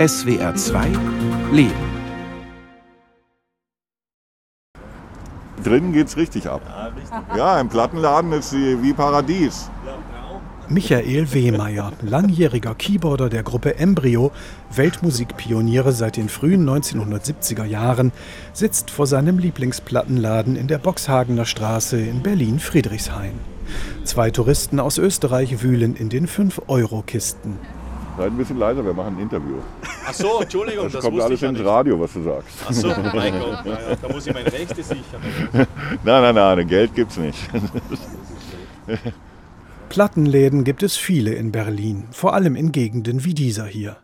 SWR 2 Leben. Drinnen geht's richtig ab. Ja, im Plattenladen ist sie wie Paradies. Michael Wehmeier, langjähriger Keyboarder der Gruppe Embryo, Weltmusikpioniere seit den frühen 1970er Jahren, sitzt vor seinem Lieblingsplattenladen in der Boxhagener Straße in Berlin-Friedrichshain. Zwei Touristen aus Österreich wühlen in den 5-Euro-Kisten. Seid ein bisschen leiser, wir machen ein Interview. Ach so, Entschuldigung, Das, das, kommt alles ins nicht. Radio, was du sagst. Ach so, mein Gott, naja, da muss ich mein Rechte sichern. Nein, nein, nein, Geld gibt's nicht. Plattenläden gibt es viele in Berlin, vor allem in Gegenden wie dieser hier.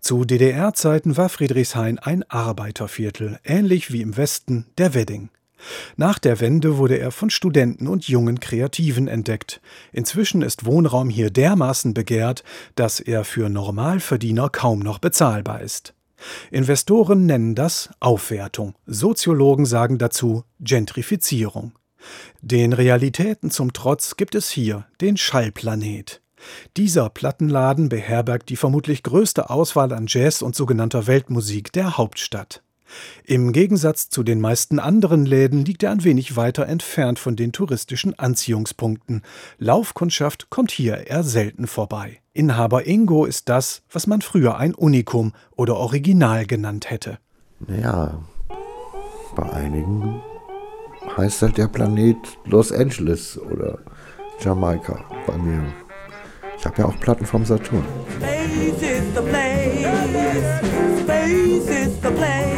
Zu DDR-Zeiten war Friedrichshain ein Arbeiterviertel, ähnlich wie im Westen der Wedding. Nach der Wende wurde er von Studenten und jungen Kreativen entdeckt. Inzwischen ist Wohnraum hier dermaßen begehrt, dass er für Normalverdiener kaum noch bezahlbar ist. Investoren nennen das Aufwertung, Soziologen sagen dazu Gentrifizierung. Den Realitäten zum Trotz gibt es hier den Schallplanet. Dieser Plattenladen beherbergt die vermutlich größte Auswahl an Jazz und sogenannter Weltmusik der Hauptstadt. Im Gegensatz zu den meisten anderen Läden liegt er ein wenig weiter entfernt von den touristischen Anziehungspunkten. Laufkundschaft kommt hier eher selten vorbei. Inhaber Ingo ist das, was man früher ein Unikum oder Original genannt hätte. Naja, bei einigen heißt halt der Planet Los Angeles oder Jamaika. Bei mir. Ich habe ja auch Platten vom Saturn. Space is the place. Space is the place.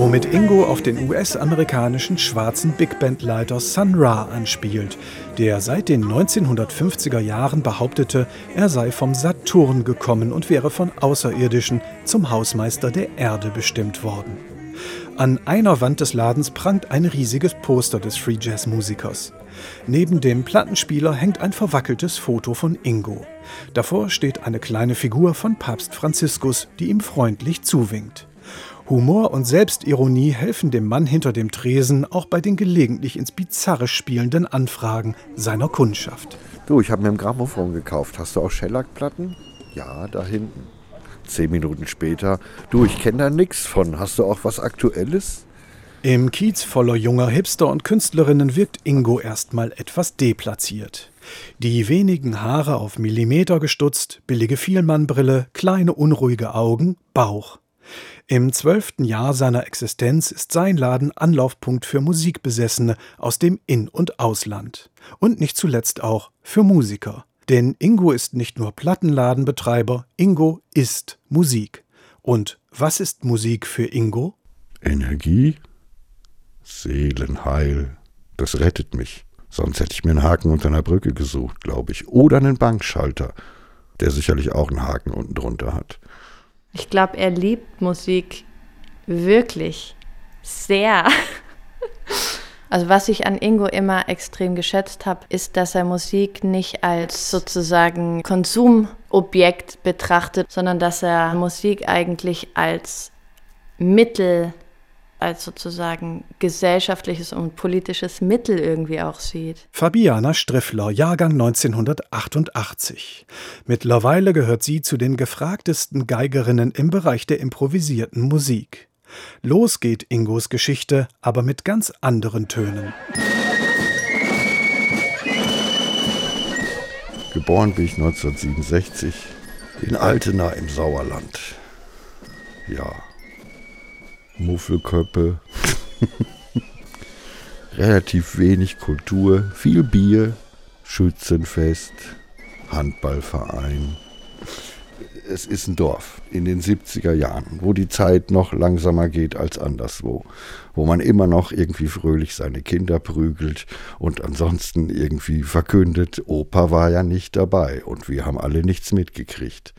Womit Ingo auf den US-amerikanischen schwarzen Big Band-Leiter Sun Ra anspielt, der seit den 1950er Jahren behauptete, er sei vom Saturn gekommen und wäre von Außerirdischen zum Hausmeister der Erde bestimmt worden. An einer Wand des Ladens prangt ein riesiges Poster des Free Jazz Musikers. Neben dem Plattenspieler hängt ein verwackeltes Foto von Ingo. Davor steht eine kleine Figur von Papst Franziskus, die ihm freundlich zuwinkt. Humor und Selbstironie helfen dem Mann hinter dem Tresen auch bei den gelegentlich ins Bizarre spielenden Anfragen seiner Kundschaft. Du, ich habe mir ein Grammophon gekauft. Hast du auch Shellac-Platten? Ja, da hinten. Zehn Minuten später. Du, ich kenne da nichts von. Hast du auch was Aktuelles? Im Kiez voller junger Hipster und Künstlerinnen wirkt Ingo erstmal etwas deplatziert. Die wenigen Haare auf Millimeter gestutzt, billige Vielmannbrille, kleine unruhige Augen, Bauch. Im zwölften Jahr seiner Existenz ist sein Laden Anlaufpunkt für Musikbesessene aus dem In- und Ausland. Und nicht zuletzt auch für Musiker. Denn Ingo ist nicht nur Plattenladenbetreiber, Ingo ist Musik. Und was ist Musik für Ingo? Energie, Seelenheil. Das rettet mich. Sonst hätte ich mir einen Haken unter einer Brücke gesucht, glaube ich. Oder einen Bankschalter, der sicherlich auch einen Haken unten drunter hat. Ich glaube, er liebt Musik wirklich sehr. Also was ich an Ingo immer extrem geschätzt habe, ist, dass er Musik nicht als sozusagen Konsumobjekt betrachtet, sondern dass er Musik eigentlich als Mittel, als sozusagen gesellschaftliches und politisches Mittel irgendwie auch sieht. Fabiana Striffler, Jahrgang 1988. Mittlerweile gehört sie zu den gefragtesten Geigerinnen im Bereich der improvisierten Musik. Los geht Ingos Geschichte, aber mit ganz anderen Tönen. Geboren bin ich 1967 in Altena im Sauerland. Ja, Muffelköppe, relativ wenig Kultur, viel Bier, Schützenfest, Handballverein. Es ist ein Dorf in den 70er Jahren, wo die Zeit noch langsamer geht als anderswo, wo man immer noch irgendwie fröhlich seine Kinder prügelt und ansonsten irgendwie verkündet, Opa war ja nicht dabei und wir haben alle nichts mitgekriegt.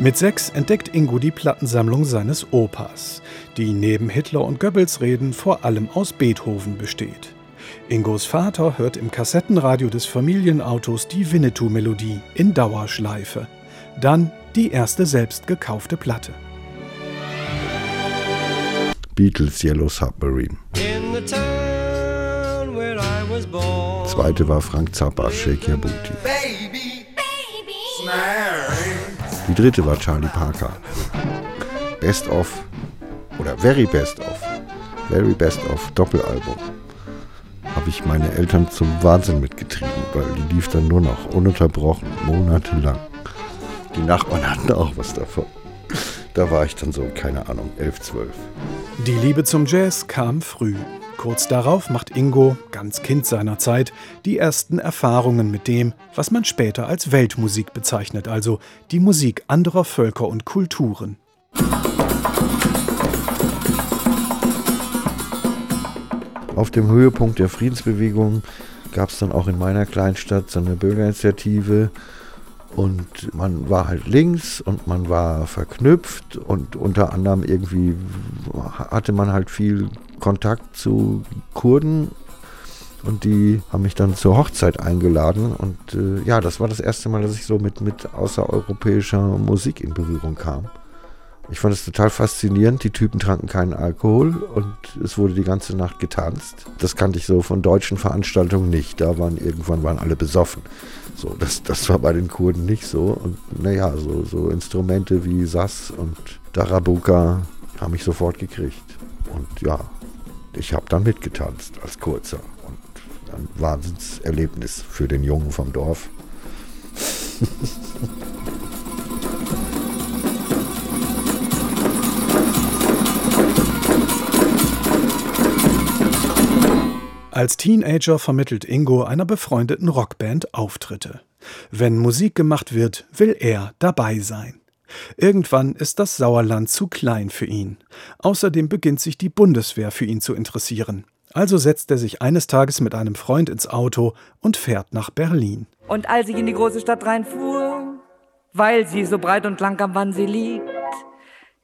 Mit sechs entdeckt Ingo die Plattensammlung seines Opas, die neben Hitler und Goebbels Reden vor allem aus Beethoven besteht. Ingos Vater hört im Kassettenradio des Familienautos die Winnetou-Melodie in Dauerschleife. Dann die erste selbst gekaufte Platte. Beatles Yellow Submarine. In the town where I was Zweite war Frank Zappa, Shake Your Booty. Die dritte war Charlie Parker. Best of oder Very Best of. Very Best of Doppelalbum. Habe ich meine Eltern zum Wahnsinn mitgetrieben, weil die lief dann nur noch ununterbrochen, monatelang. Die Nachbarn hatten auch was davon. Da war ich dann so, keine Ahnung, 11, 12. Die Liebe zum Jazz kam früh. Kurz darauf macht Ingo, ganz Kind seiner Zeit, die ersten Erfahrungen mit dem, was man später als Weltmusik bezeichnet, also die Musik anderer Völker und Kulturen. Auf dem Höhepunkt der Friedensbewegung gab es dann auch in meiner Kleinstadt so eine Bürgerinitiative und man war halt links und man war verknüpft und unter anderem irgendwie hatte man halt viel Kontakt zu Kurden und die haben mich dann zur Hochzeit eingeladen und äh, ja, das war das erste Mal, dass ich so mit, mit außereuropäischer Musik in Berührung kam. Ich fand es total faszinierend. Die Typen tranken keinen Alkohol und es wurde die ganze Nacht getanzt. Das kannte ich so von deutschen Veranstaltungen nicht. Da waren irgendwann waren alle besoffen. So, das, das war bei den Kurden nicht so. Und naja, so, so Instrumente wie Sass und Darabuka haben mich sofort gekriegt. Und ja, ich habe dann mitgetanzt als Kurzer. Und ein Wahnsinnserlebnis für den Jungen vom Dorf. Als Teenager vermittelt Ingo einer befreundeten Rockband Auftritte. Wenn Musik gemacht wird, will er dabei sein. Irgendwann ist das Sauerland zu klein für ihn. Außerdem beginnt sich die Bundeswehr für ihn zu interessieren. Also setzt er sich eines Tages mit einem Freund ins Auto und fährt nach Berlin. Und als ich in die große Stadt reinfuhr, weil sie so breit und lang am Wannsee liegt,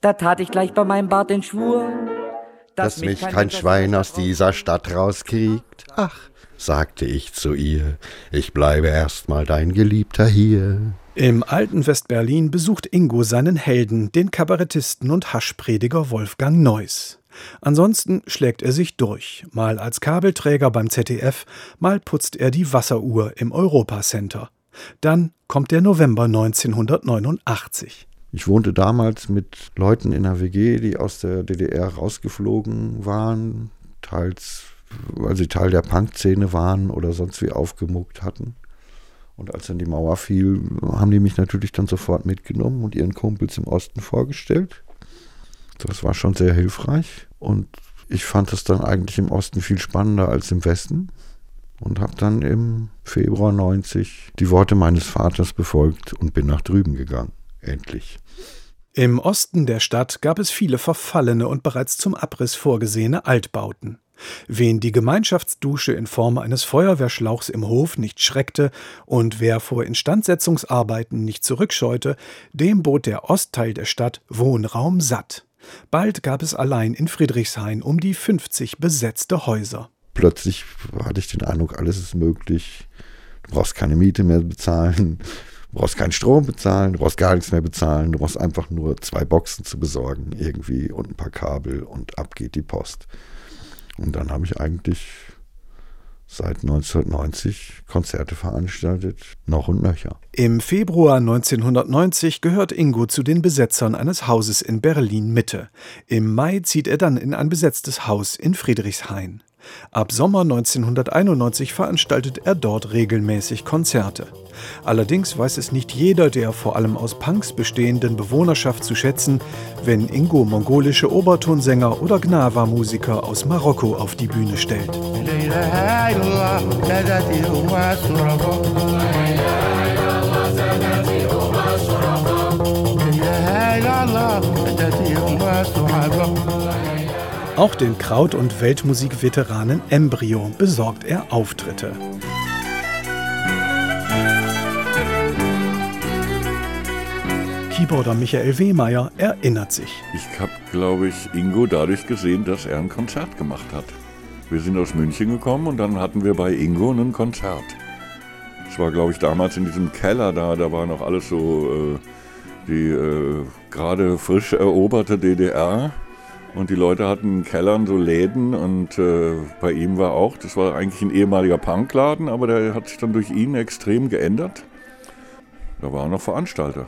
da tat ich gleich bei meinem Bart den Schwur, dass mich kein Schwein aus dieser Stadt rauskriegt. Ach, sagte ich zu ihr, ich bleibe erstmal dein Geliebter hier. Im alten Westberlin besucht Ingo seinen Helden, den Kabarettisten und Haschprediger Wolfgang Neuss. Ansonsten schlägt er sich durch, mal als Kabelträger beim ZDF, mal putzt er die Wasseruhr im Europacenter. Dann kommt der November 1989. Ich wohnte damals mit Leuten in einer WG, die aus der DDR rausgeflogen waren, teils weil sie Teil der Punk-Szene waren oder sonst wie aufgemuckt hatten. Und als dann die Mauer fiel, haben die mich natürlich dann sofort mitgenommen und ihren Kumpels im Osten vorgestellt. Das war schon sehr hilfreich. Und ich fand es dann eigentlich im Osten viel spannender als im Westen. Und habe dann im Februar 90 die Worte meines Vaters befolgt und bin nach drüben gegangen. Endlich. Im Osten der Stadt gab es viele verfallene und bereits zum Abriss vorgesehene Altbauten. Wen die Gemeinschaftsdusche in Form eines Feuerwehrschlauchs im Hof nicht schreckte und wer vor Instandsetzungsarbeiten nicht zurückscheute, dem bot der Ostteil der Stadt Wohnraum satt. Bald gab es allein in Friedrichshain um die 50 besetzte Häuser. Plötzlich hatte ich den Eindruck, alles ist möglich. Du brauchst keine Miete mehr bezahlen. Du brauchst keinen Strom bezahlen, du brauchst gar nichts mehr bezahlen, du brauchst einfach nur zwei Boxen zu besorgen irgendwie und ein paar Kabel und ab geht die Post. Und dann habe ich eigentlich seit 1990 Konzerte veranstaltet, noch und nöcher. Im Februar 1990 gehört Ingo zu den Besetzern eines Hauses in Berlin Mitte. Im Mai zieht er dann in ein besetztes Haus in Friedrichshain. Ab Sommer 1991 veranstaltet er dort regelmäßig Konzerte. Allerdings weiß es nicht jeder der vor allem aus Punks bestehenden Bewohnerschaft zu schätzen, wenn Ingo mongolische Obertonsänger oder Gnawa-Musiker aus Marokko auf die Bühne stellt. Auch den Kraut- und Weltmusikveteranen Embryo besorgt er Auftritte. Keyboarder Michael Wehmeier erinnert sich. Ich habe, glaube ich, Ingo dadurch gesehen, dass er ein Konzert gemacht hat. Wir sind aus München gekommen und dann hatten wir bei Ingo ein Konzert. Es war, glaube ich, damals in diesem Keller da, da war noch alles so äh, die äh, gerade frisch eroberte DDR. Und die Leute hatten in Kellern so Läden und äh, bei ihm war auch, das war eigentlich ein ehemaliger Punkladen, aber der hat sich dann durch ihn extrem geändert. Da war er noch Veranstalter.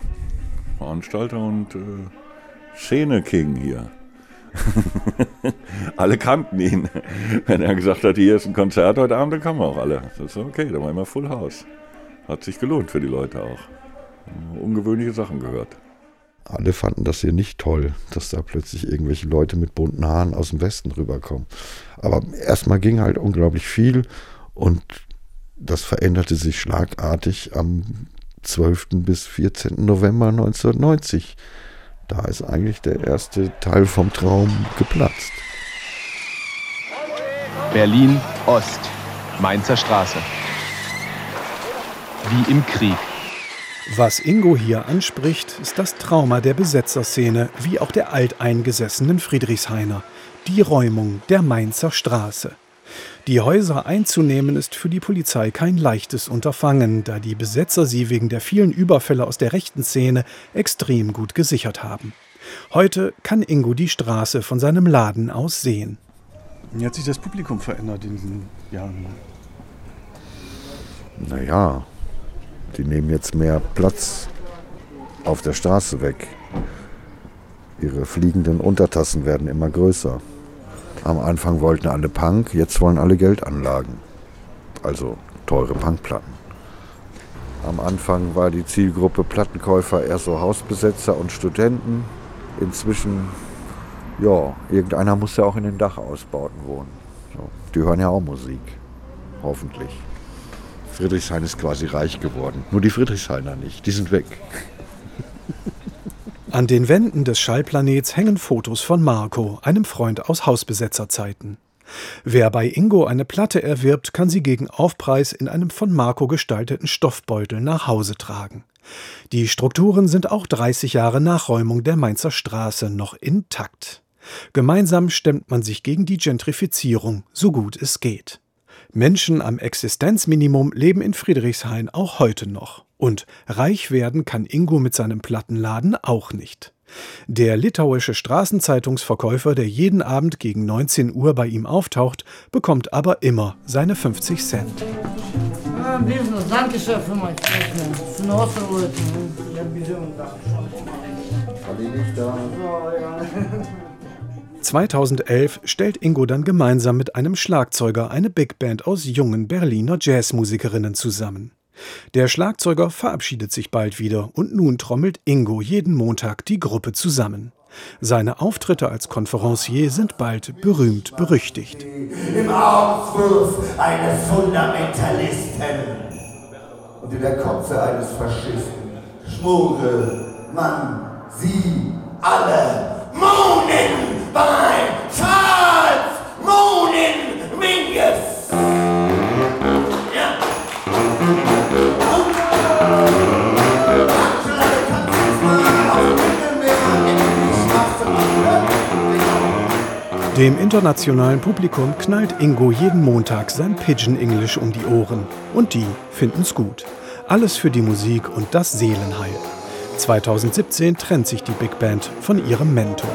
Veranstalter und äh, Szene-King hier. alle kannten ihn. Wenn er gesagt hat, hier ist ein Konzert heute Abend, dann kamen auch alle. Das ist okay, da war immer Full House. Hat sich gelohnt für die Leute auch. Ungewöhnliche Sachen gehört. Alle fanden das hier nicht toll, dass da plötzlich irgendwelche Leute mit bunten Haaren aus dem Westen rüberkommen. Aber erstmal ging halt unglaublich viel und das veränderte sich schlagartig am 12. bis 14. November 1990. Da ist eigentlich der erste Teil vom Traum geplatzt. Berlin Ost, Mainzer Straße. Wie im Krieg. Was Ingo hier anspricht, ist das Trauma der Besetzerszene, wie auch der alteingesessenen Friedrichshainer, die Räumung der Mainzer Straße. Die Häuser einzunehmen ist für die Polizei kein leichtes Unterfangen, da die Besetzer sie wegen der vielen Überfälle aus der rechten Szene extrem gut gesichert haben. Heute kann Ingo die Straße von seinem Laden aus sehen. Wie hat sich das Publikum verändert in diesen Jahren? Naja, die nehmen jetzt mehr Platz auf der Straße weg. Ihre fliegenden Untertassen werden immer größer. Am Anfang wollten alle Punk, jetzt wollen alle Geldanlagen. Also teure Punkplatten. Am Anfang war die Zielgruppe Plattenkäufer eher so Hausbesetzer und Studenten. Inzwischen, ja, irgendeiner muss ja auch in den Dachausbauten wohnen. Die hören ja auch Musik. Hoffentlich. Friedrichshain ist quasi reich geworden. Nur die Friedrichshainer nicht. Die sind weg. An den Wänden des Schallplanets hängen Fotos von Marco, einem Freund aus Hausbesetzerzeiten. Wer bei Ingo eine Platte erwirbt, kann sie gegen Aufpreis in einem von Marco gestalteten Stoffbeutel nach Hause tragen. Die Strukturen sind auch 30 Jahre nach Räumung der Mainzer Straße noch intakt. Gemeinsam stemmt man sich gegen die Gentrifizierung, so gut es geht. Menschen am Existenzminimum leben in Friedrichshain auch heute noch. Und reich werden kann Ingo mit seinem Plattenladen auch nicht. Der litauische Straßenzeitungsverkäufer, der jeden Abend gegen 19 Uhr bei ihm auftaucht, bekommt aber immer seine 50 Cent. Danke 2011 stellt Ingo dann gemeinsam mit einem Schlagzeuger eine Big Band aus jungen Berliner Jazzmusikerinnen zusammen. Der Schlagzeuger verabschiedet sich bald wieder und nun trommelt Ingo jeden Montag die Gruppe zusammen. Seine Auftritte als Konferencier sind bald berühmt berüchtigt. Im Auswurf eines Fundamentalisten und in der Kotze eines Faschisten schmore man sie alle Mohnen Dem internationalen Publikum knallt Ingo jeden Montag sein Pidgin English um die Ohren. Und die finden's gut. Alles für die Musik und das Seelenheil. 2017 trennt sich die Big Band von ihrem Mentor.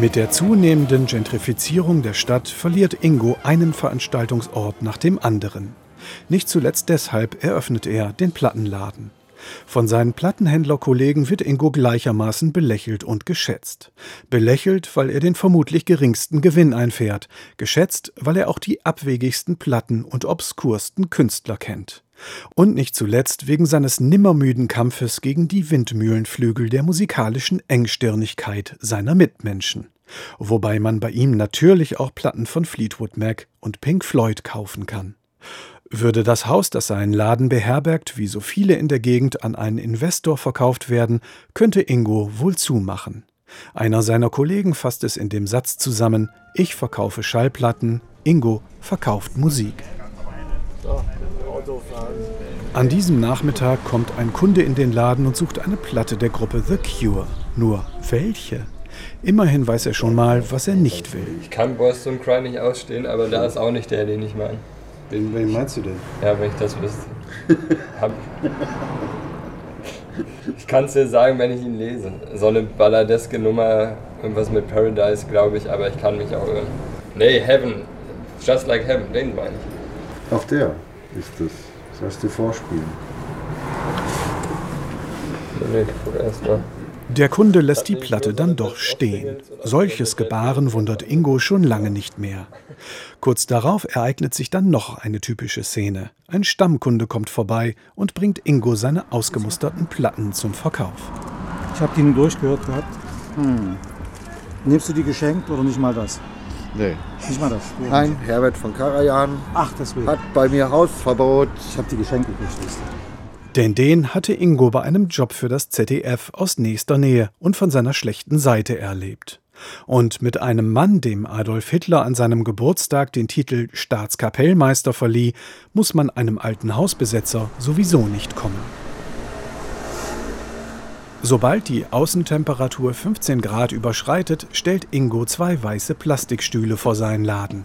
Mit der zunehmenden Gentrifizierung der Stadt verliert Ingo einen Veranstaltungsort nach dem anderen. Nicht zuletzt deshalb eröffnet er den Plattenladen. Von seinen Plattenhändlerkollegen wird Ingo gleichermaßen belächelt und geschätzt. Belächelt, weil er den vermutlich geringsten Gewinn einfährt, geschätzt, weil er auch die abwegigsten Platten und obskursten Künstler kennt. Und nicht zuletzt wegen seines nimmermüden Kampfes gegen die Windmühlenflügel der musikalischen Engstirnigkeit seiner Mitmenschen. Wobei man bei ihm natürlich auch Platten von Fleetwood Mac und Pink Floyd kaufen kann. Würde das Haus, das seinen Laden beherbergt, wie so viele in der Gegend an einen Investor verkauft werden, könnte Ingo wohl zumachen. Einer seiner Kollegen fasst es in dem Satz zusammen: Ich verkaufe Schallplatten, Ingo verkauft Musik. An diesem Nachmittag kommt ein Kunde in den Laden und sucht eine Platte der Gruppe The Cure. Nur welche? Immerhin weiß er schon mal, was er nicht will. Ich kann Boys Don't Cry nicht ausstehen, aber da ist auch nicht der, den ich meine. Wen, wen meinst du denn? Ja, wenn ich das wüsste. Hab ich kann es dir sagen, wenn ich ihn lese. So eine balladeske Nummer, irgendwas mit Paradise, glaube ich, aber ich kann mich auch irren. Nee, Heaven. Just Like Heaven, den meine ich. Auch der ist das. Das heißt, du vorspielen. Der Kunde lässt die Platte dann doch stehen. Solches Gebaren wundert Ingo schon lange nicht mehr. Kurz darauf ereignet sich dann noch eine typische Szene. Ein Stammkunde kommt vorbei und bringt Ingo seine ausgemusterten Platten zum Verkauf. Ich habe die nun durchgehört gehabt. Hm. Nimmst du die geschenkt oder nicht mal das? Nee. Nicht mal das? Nein, Herbert von Karajan Ach, deswegen. hat bei mir Hausverbot. Ich habe die wisst ihr. Denn den hatte Ingo bei einem Job für das ZDF aus nächster Nähe und von seiner schlechten Seite erlebt. Und mit einem Mann, dem Adolf Hitler an seinem Geburtstag den Titel Staatskapellmeister verlieh, muss man einem alten Hausbesetzer sowieso nicht kommen. Sobald die Außentemperatur 15 Grad überschreitet, stellt Ingo zwei weiße Plastikstühle vor seinen Laden.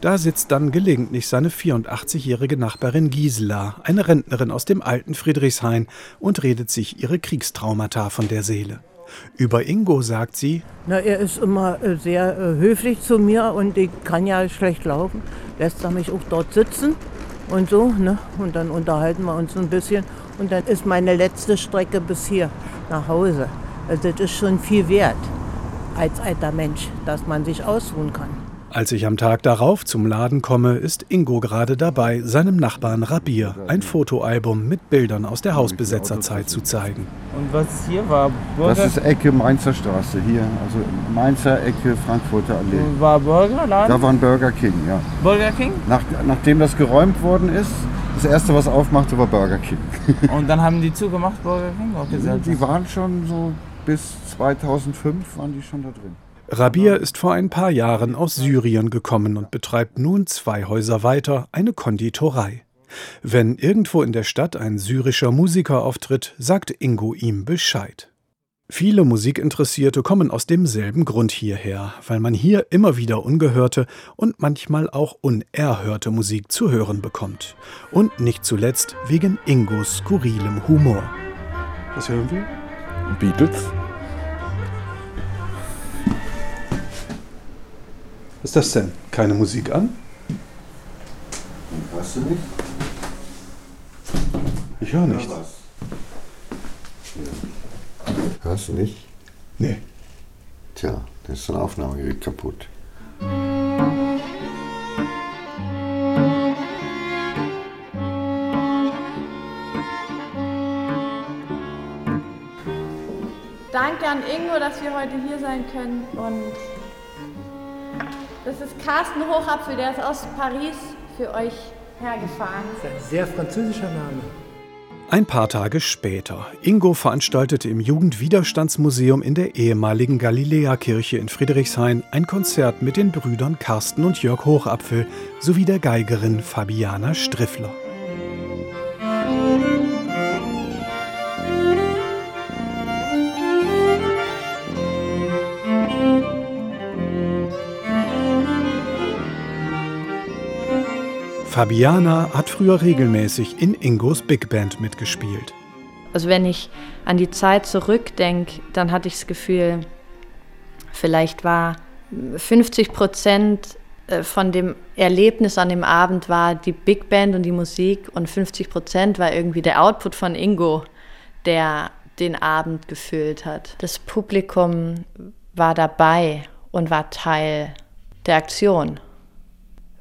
Da sitzt dann gelegentlich seine 84-jährige Nachbarin Gisela, eine Rentnerin aus dem alten Friedrichshain, und redet sich ihre Kriegstraumata von der Seele. Über Ingo sagt sie, Na, er ist immer äh, sehr äh, höflich zu mir und ich kann ja schlecht laufen. Lässt er mich auch dort sitzen und so, ne? Und dann unterhalten wir uns ein bisschen. Und dann ist meine letzte Strecke bis hier nach Hause. Also das ist schon viel wert als alter Mensch, dass man sich ausruhen kann. Als ich am Tag darauf zum Laden komme, ist Ingo gerade dabei, seinem Nachbarn Rabir ein Fotoalbum mit Bildern aus der Hausbesetzerzeit zu zeigen. Und was hier war? Burger Das ist Ecke Mainzer Straße hier, also Mainzer Ecke Frankfurter Allee. war Burgerladen? Da war ein Burger King, ja. Burger King? Nach, nachdem das geräumt worden ist, das erste, was aufmachte, war Burger King. Und dann haben die zugemacht, Burger King? Okay, sehr die waren schon so bis 2005 waren die schon da drin. Rabir ist vor ein paar Jahren aus Syrien gekommen und betreibt nun zwei Häuser weiter eine Konditorei. Wenn irgendwo in der Stadt ein syrischer Musiker auftritt, sagt Ingo ihm Bescheid. Viele Musikinteressierte kommen aus demselben Grund hierher, weil man hier immer wieder ungehörte und manchmal auch unerhörte Musik zu hören bekommt. Und nicht zuletzt wegen Ingos skurrilem Humor. Was hören wir? Beatles? Was ist das denn? Keine Musik an? Hörst du nicht? Ich höre nichts. Hörst du nicht? Nee. Tja, da ist ein Aufnahmegerät kaputt. Danke an Ingo, dass wir heute hier sein können. Und das ist Carsten Hochapfel, der ist aus Paris für euch hergefahren. Das ist ein sehr französischer Name. Ein paar Tage später. Ingo veranstaltete im Jugendwiderstandsmuseum in der ehemaligen Galiläakirche in Friedrichshain ein Konzert mit den Brüdern Carsten und Jörg Hochapfel sowie der Geigerin Fabiana Striffler. Fabiana hat früher regelmäßig in Ingos Big Band mitgespielt. Also wenn ich an die Zeit zurückdenke, dann hatte ich das Gefühl, vielleicht war 50 Prozent äh, von dem Erlebnis an dem Abend war die Big Band und die Musik und 50 Prozent war irgendwie der Output von Ingo, der den Abend gefüllt hat. Das Publikum war dabei und war Teil der Aktion.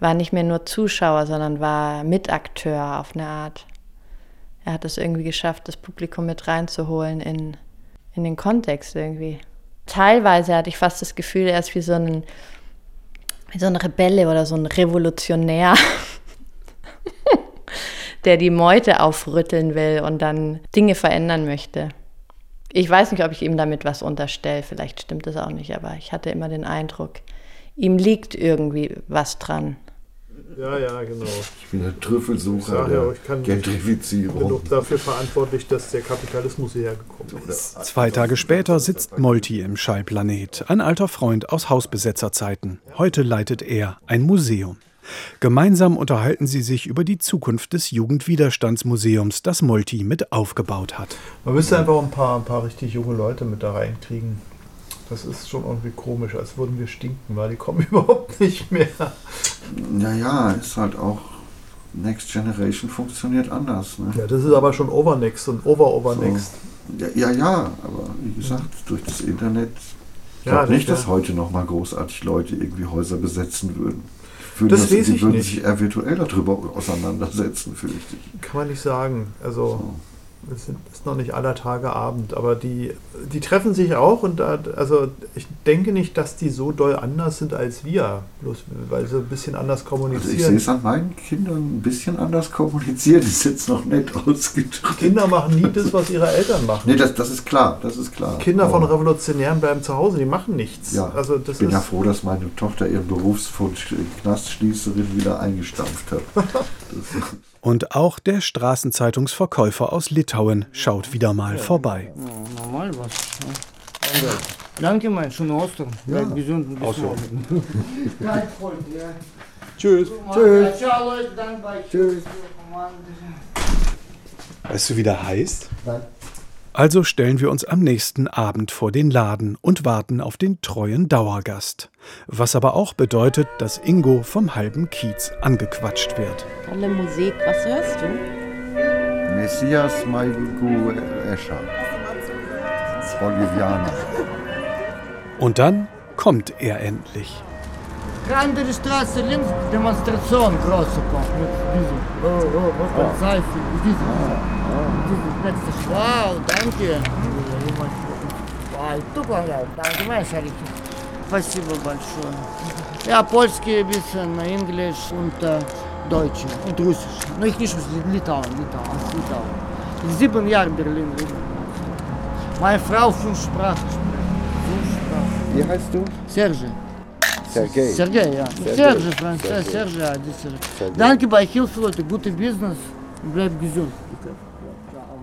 War nicht mehr nur Zuschauer, sondern war Mitakteur auf eine Art. Er hat es irgendwie geschafft, das Publikum mit reinzuholen in, in den Kontext irgendwie. Teilweise hatte ich fast das Gefühl, er ist wie so ein, wie so ein Rebelle oder so ein Revolutionär, der die Meute aufrütteln will und dann Dinge verändern möchte. Ich weiß nicht, ob ich ihm damit was unterstelle, vielleicht stimmt das auch nicht, aber ich hatte immer den Eindruck, ihm liegt irgendwie was dran. Ja, ja, genau. Ich bin der Trüffelsucher Ich ja, der ich kann- Gentrifizierung. Ich bin doch dafür verantwortlich, dass der Kapitalismus hierher gekommen ist. Zwei Tage später sitzt Molti im Schallplanet, ein alter Freund aus Hausbesetzerzeiten. Heute leitet er ein Museum. Gemeinsam unterhalten sie sich über die Zukunft des Jugendwiderstandsmuseums, das Molti mit aufgebaut hat. Man müsste einfach ein paar, ein paar richtig junge Leute mit da reinkriegen. Das ist schon irgendwie komisch, als würden wir stinken, weil die kommen überhaupt nicht mehr. Naja, ist halt auch Next Generation funktioniert anders. Ne? Ja, das ist aber schon Overnext und Over-Overnext. So. Ja, ja, ja, aber wie gesagt, durch das Internet. Ich Ja, glaube nicht, das- dass heute noch mal großartig Leute irgendwie Häuser besetzen würden. Würden Das weiß die ich würden nicht. sich eher virtuell darüber auseinandersetzen, fürchte ich. Kann man nicht sagen. Also es ist noch nicht aller Tage Abend, aber die, die treffen sich auch und da, also ich denke nicht, dass die so doll anders sind als wir, bloß weil sie ein bisschen anders Also ich sehe kommunizieren. es an meinen Kindern ein bisschen anders kommuniziert, ist jetzt noch nett ausgedrückt. Kinder machen nie das, was ihre Eltern machen. Nee, das, das ist klar, das ist klar. Kinder von Aber- Revolutionären bleiben zu Hause, die machen nichts. Ja, also das ich bin ist, ja froh, dass meine Tochter ihren Berufswunsch äh, Knastschließerin wieder eingestampft hat. Und auch der Straßenzeitungsverkäufer aus Litauen schaut wieder mal vorbei. Ja, normal was. Ja. Danke, mein schöner Ostern. Ja. Bleib gesund und bis morgen. Tschüss. Tschüss. Ciao, Leute. Danke bei Tschüss. Weißt du, wie der heißt? Also stellen wir uns am nächsten Abend vor den Laden und warten auf den treuen Dauergast. Was aber auch bedeutet, dass Ingo vom halben Kiez angequatscht wird. Tolle Musik, was hörst du? Messias Maigu Escher. Bolivianer. Und dann kommt er endlich. Andere Straße links, Demonstration, große kommt mit diesem. Oh, oh, oh, Polizei, mit diesem. Вау, танки. Ай, тупо танки, мои шарики. Спасибо большое. Я польские битсы на English und Deutsche und Russisch. Но их не летал, летал, летал. Sieben Jahre Berlin. Meine Frau fünf Sprachen. Wie heißt du? Serge. Sergei. Sergei, ja. Serge, Franz, Serge, Serge. Danke bei Hilfsleute, gute Business, bleib gesund.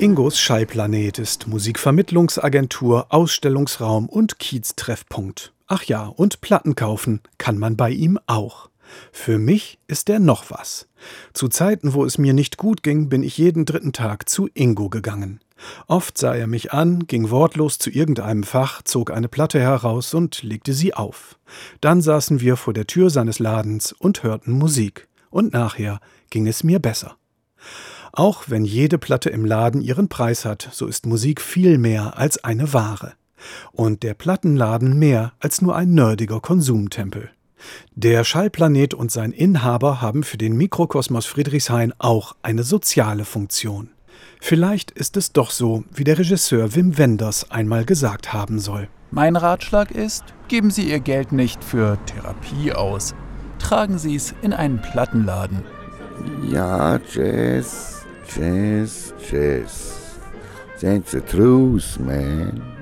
Ingos Schallplanet ist Musikvermittlungsagentur, Ausstellungsraum und Kieztreffpunkt. Ach ja, und Platten kaufen kann man bei ihm auch. Für mich ist er noch was. Zu Zeiten, wo es mir nicht gut ging, bin ich jeden dritten Tag zu Ingo gegangen. Oft sah er mich an, ging wortlos zu irgendeinem Fach, zog eine Platte heraus und legte sie auf. Dann saßen wir vor der Tür seines Ladens und hörten Musik. Und nachher ging es mir besser. Auch wenn jede Platte im Laden ihren Preis hat, so ist Musik viel mehr als eine Ware. Und der Plattenladen mehr als nur ein nerdiger Konsumtempel. Der Schallplanet und sein Inhaber haben für den Mikrokosmos Friedrichshain auch eine soziale Funktion. Vielleicht ist es doch so, wie der Regisseur Wim Wenders einmal gesagt haben soll. Mein Ratschlag ist, geben Sie Ihr Geld nicht für Therapie aus. Tragen Sie es in einen Plattenladen. Ja, Jazz, Jazz, Jazz. That's the truth, man.